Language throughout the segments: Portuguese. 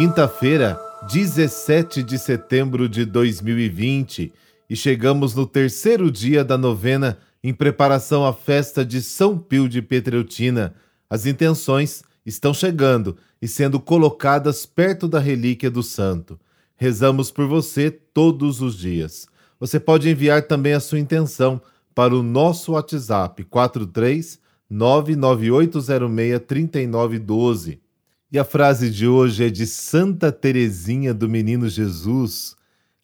Quinta-feira, 17 de setembro de 2020, e chegamos no terceiro dia da novena em preparação à festa de São Pio de Petreutina. As intenções estão chegando e sendo colocadas perto da relíquia do santo. Rezamos por você todos os dias. Você pode enviar também a sua intenção para o nosso WhatsApp 43 99806 3912. E a frase de hoje é de Santa Teresinha do Menino Jesus.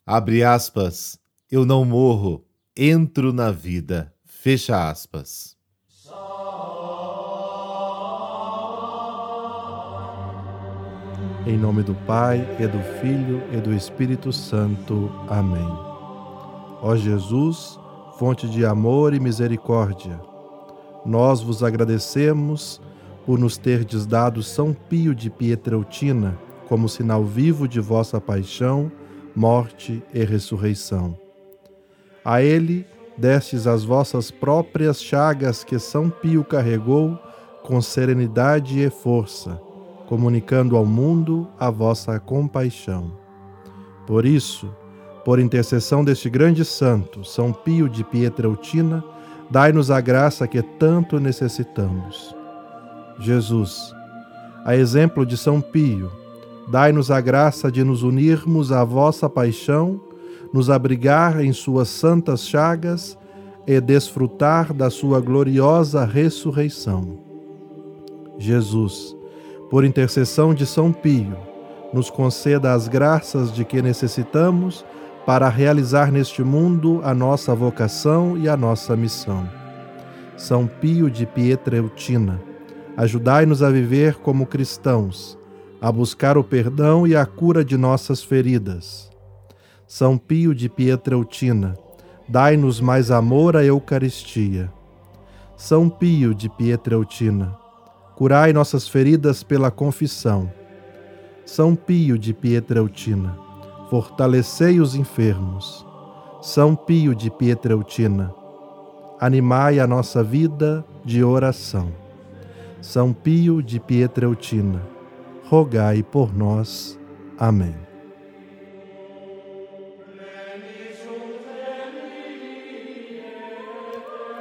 Abre aspas. Eu não morro, entro na vida. Fecha aspas. Em nome do Pai, e do Filho e do Espírito Santo. Amém. Ó Jesus, fonte de amor e misericórdia, nós vos agradecemos por nos terdes dado São Pio de Pietreutina como sinal vivo de vossa paixão, morte e ressurreição. A ele destes as vossas próprias chagas que São Pio carregou com serenidade e força, comunicando ao mundo a vossa compaixão. Por isso, por intercessão deste grande santo, São Pio de Pietreutina, dai-nos a graça que tanto necessitamos Jesus. A exemplo de São Pio, dai-nos a graça de nos unirmos à vossa paixão, nos abrigar em suas santas chagas e desfrutar da sua gloriosa ressurreição. Jesus, por intercessão de São Pio, nos conceda as graças de que necessitamos para realizar neste mundo a nossa vocação e a nossa missão. São Pio de Pietreutina, Ajudai-nos a viver como cristãos, a buscar o perdão e a cura de nossas feridas. São Pio de Pietreutina, dai-nos mais amor à Eucaristia. São Pio de Pietreutina, curai nossas feridas pela confissão. São Pio de Pietreutina, fortalecei os enfermos. São Pio de Pietreutina, animai a nossa vida de oração. São Pio de Pietreutina, rogai por nós. Amém.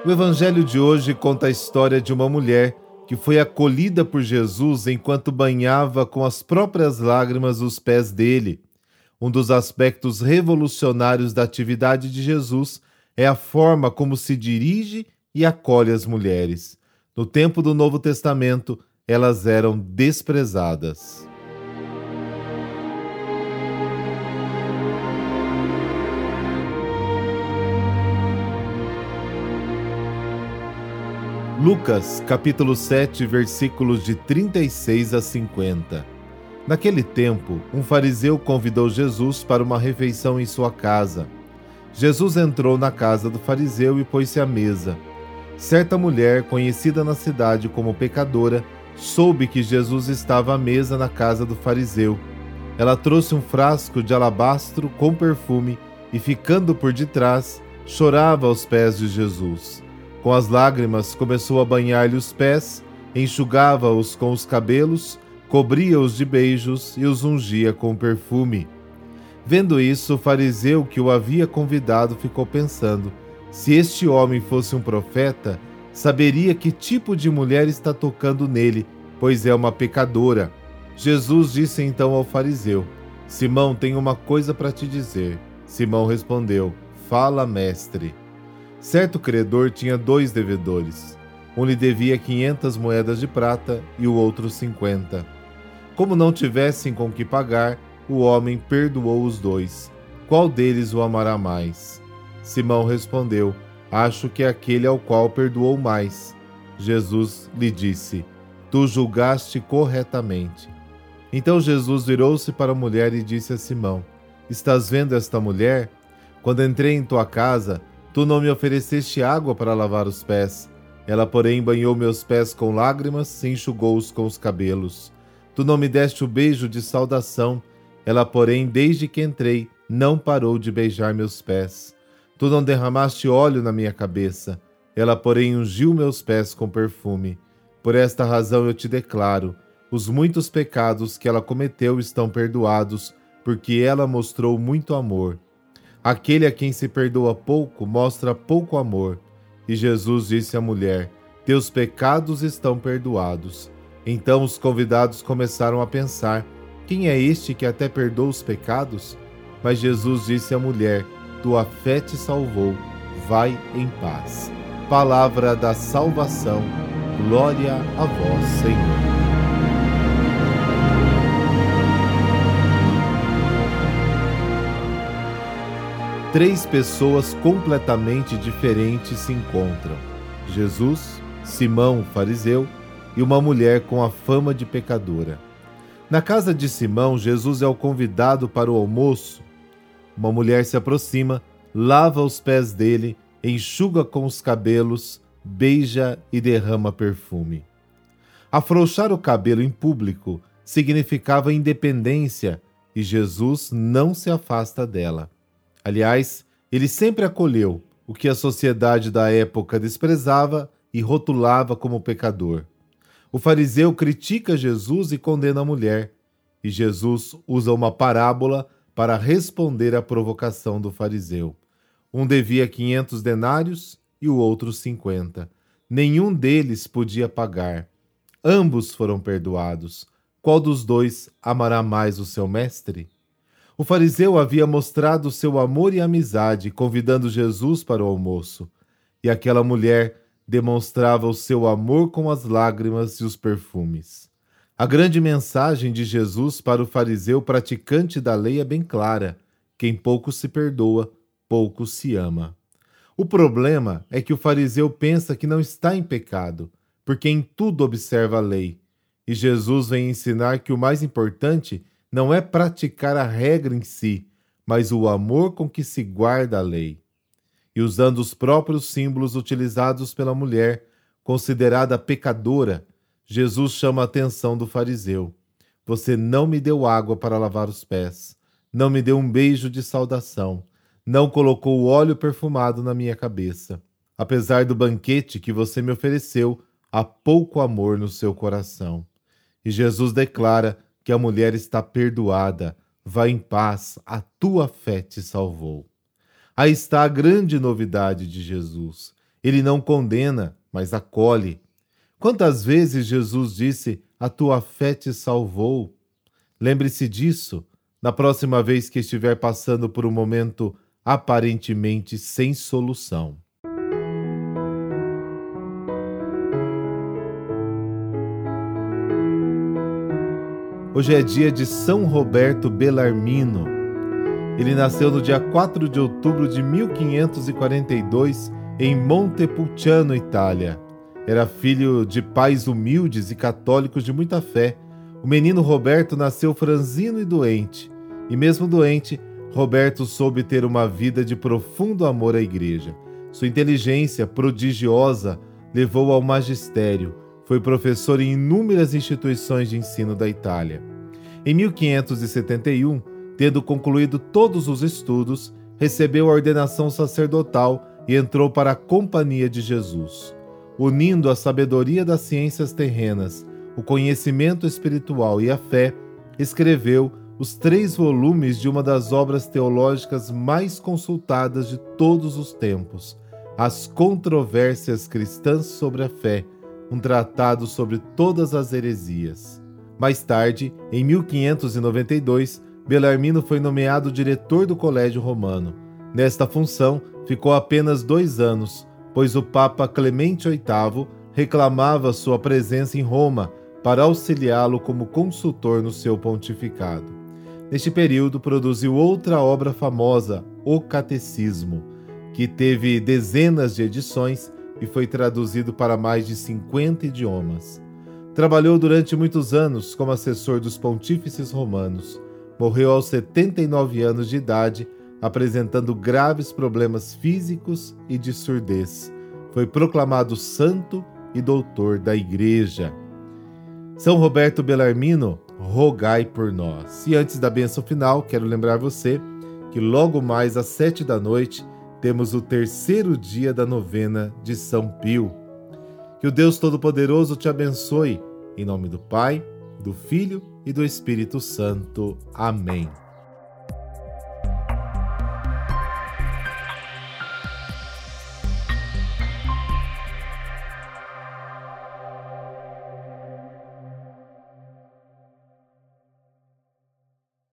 O Evangelho de hoje conta a história de uma mulher que foi acolhida por Jesus enquanto banhava com as próprias lágrimas os pés dele. Um dos aspectos revolucionários da atividade de Jesus é a forma como se dirige e acolhe as mulheres. No tempo do Novo Testamento, elas eram desprezadas. Lucas, capítulo 7, versículos de 36 a 50. Naquele tempo, um fariseu convidou Jesus para uma refeição em sua casa. Jesus entrou na casa do fariseu e pôs-se à mesa. Certa mulher, conhecida na cidade como pecadora, soube que Jesus estava à mesa na casa do fariseu. Ela trouxe um frasco de alabastro com perfume e, ficando por detrás, chorava aos pés de Jesus. Com as lágrimas, começou a banhar-lhe os pés, enxugava-os com os cabelos, cobria-os de beijos e os ungia com perfume. Vendo isso, o fariseu que o havia convidado ficou pensando se este homem fosse um profeta, saberia que tipo de mulher está tocando nele, pois é uma pecadora. Jesus disse então ao fariseu: Simão, tenho uma coisa para te dizer. Simão respondeu: Fala, mestre. Certo credor tinha dois devedores. Um lhe devia quinhentas moedas de prata e o outro cinquenta. Como não tivessem com que pagar, o homem perdoou os dois. Qual deles o amará mais? Simão respondeu: Acho que é aquele ao qual perdoou mais. Jesus lhe disse: Tu julgaste corretamente. Então Jesus virou-se para a mulher e disse a Simão: Estás vendo esta mulher? Quando entrei em tua casa, tu não me ofereceste água para lavar os pés. Ela, porém, banhou meus pés com lágrimas e enxugou-os com os cabelos. Tu não me deste o beijo de saudação. Ela, porém, desde que entrei, não parou de beijar meus pés. Tu não derramaste óleo na minha cabeça, ela, porém, ungiu meus pés com perfume. Por esta razão eu te declaro: os muitos pecados que ela cometeu estão perdoados, porque ela mostrou muito amor. Aquele a quem se perdoa pouco mostra pouco amor. E Jesus disse à mulher: Teus pecados estão perdoados. Então os convidados começaram a pensar: Quem é este que até perdoa os pecados? Mas Jesus disse à mulher: Tua fé te salvou. Vai em paz. Palavra da salvação. Glória a vós, Senhor. três pessoas completamente diferentes se encontram: Jesus, Simão, fariseu, e uma mulher com a fama de pecadora. Na casa de Simão, Jesus é o convidado para o almoço. Uma mulher se aproxima, lava os pés dele, enxuga com os cabelos, beija e derrama perfume. Afrouxar o cabelo em público significava independência e Jesus não se afasta dela. Aliás, ele sempre acolheu o que a sociedade da época desprezava e rotulava como pecador. O fariseu critica Jesus e condena a mulher, e Jesus usa uma parábola para responder à provocação do fariseu. Um devia 500 denários e o outro 50. Nenhum deles podia pagar. Ambos foram perdoados. Qual dos dois amará mais o seu mestre? O fariseu havia mostrado seu amor e amizade, convidando Jesus para o almoço, e aquela mulher demonstrava o seu amor com as lágrimas e os perfumes. A grande mensagem de Jesus para o fariseu praticante da lei é bem clara: quem pouco se perdoa, pouco se ama. O problema é que o fariseu pensa que não está em pecado, porque em tudo observa a lei. E Jesus vem ensinar que o mais importante não é praticar a regra em si, mas o amor com que se guarda a lei. E usando os próprios símbolos utilizados pela mulher, considerada pecadora, Jesus chama a atenção do fariseu. Você não me deu água para lavar os pés, não me deu um beijo de saudação, não colocou óleo perfumado na minha cabeça. Apesar do banquete que você me ofereceu, há pouco amor no seu coração. E Jesus declara que a mulher está perdoada, vá em paz, a tua fé te salvou. Aí está a grande novidade de Jesus. Ele não condena, mas acolhe. Quantas vezes Jesus disse: A tua fé te salvou? Lembre-se disso na próxima vez que estiver passando por um momento aparentemente sem solução. Hoje é dia de São Roberto Bellarmino. Ele nasceu no dia 4 de outubro de 1542 em Montepulciano, Itália. Era filho de pais humildes e católicos de muita fé. O menino Roberto nasceu franzino e doente, e mesmo doente, Roberto soube ter uma vida de profundo amor à igreja. Sua inteligência prodigiosa levou ao magistério foi professor em inúmeras instituições de ensino da Itália. Em 1571, tendo concluído todos os estudos, recebeu a ordenação sacerdotal e entrou para a Companhia de Jesus. Unindo a sabedoria das ciências terrenas, o conhecimento espiritual e a fé, escreveu os três volumes de uma das obras teológicas mais consultadas de todos os tempos, As Controvérsias Cristãs sobre a Fé, um tratado sobre todas as heresias. Mais tarde, em 1592, Belarmino foi nomeado diretor do Colégio Romano. Nesta função, ficou apenas dois anos, pois o Papa Clemente VIII reclamava sua presença em Roma para auxiliá-lo como consultor no seu pontificado. Neste período, produziu outra obra famosa, O Catecismo, que teve dezenas de edições e foi traduzido para mais de 50 idiomas. Trabalhou durante muitos anos como assessor dos pontífices romanos. Morreu aos 79 anos de idade, apresentando graves problemas físicos e de surdez. Foi proclamado santo e doutor da Igreja. São Roberto Bellarmino, rogai por nós. E antes da bênção final, quero lembrar você que logo mais às sete da noite temos o terceiro dia da novena de São Pio. Que o Deus Todo-Poderoso te abençoe, em nome do Pai, do Filho e do Espírito Santo. Amém.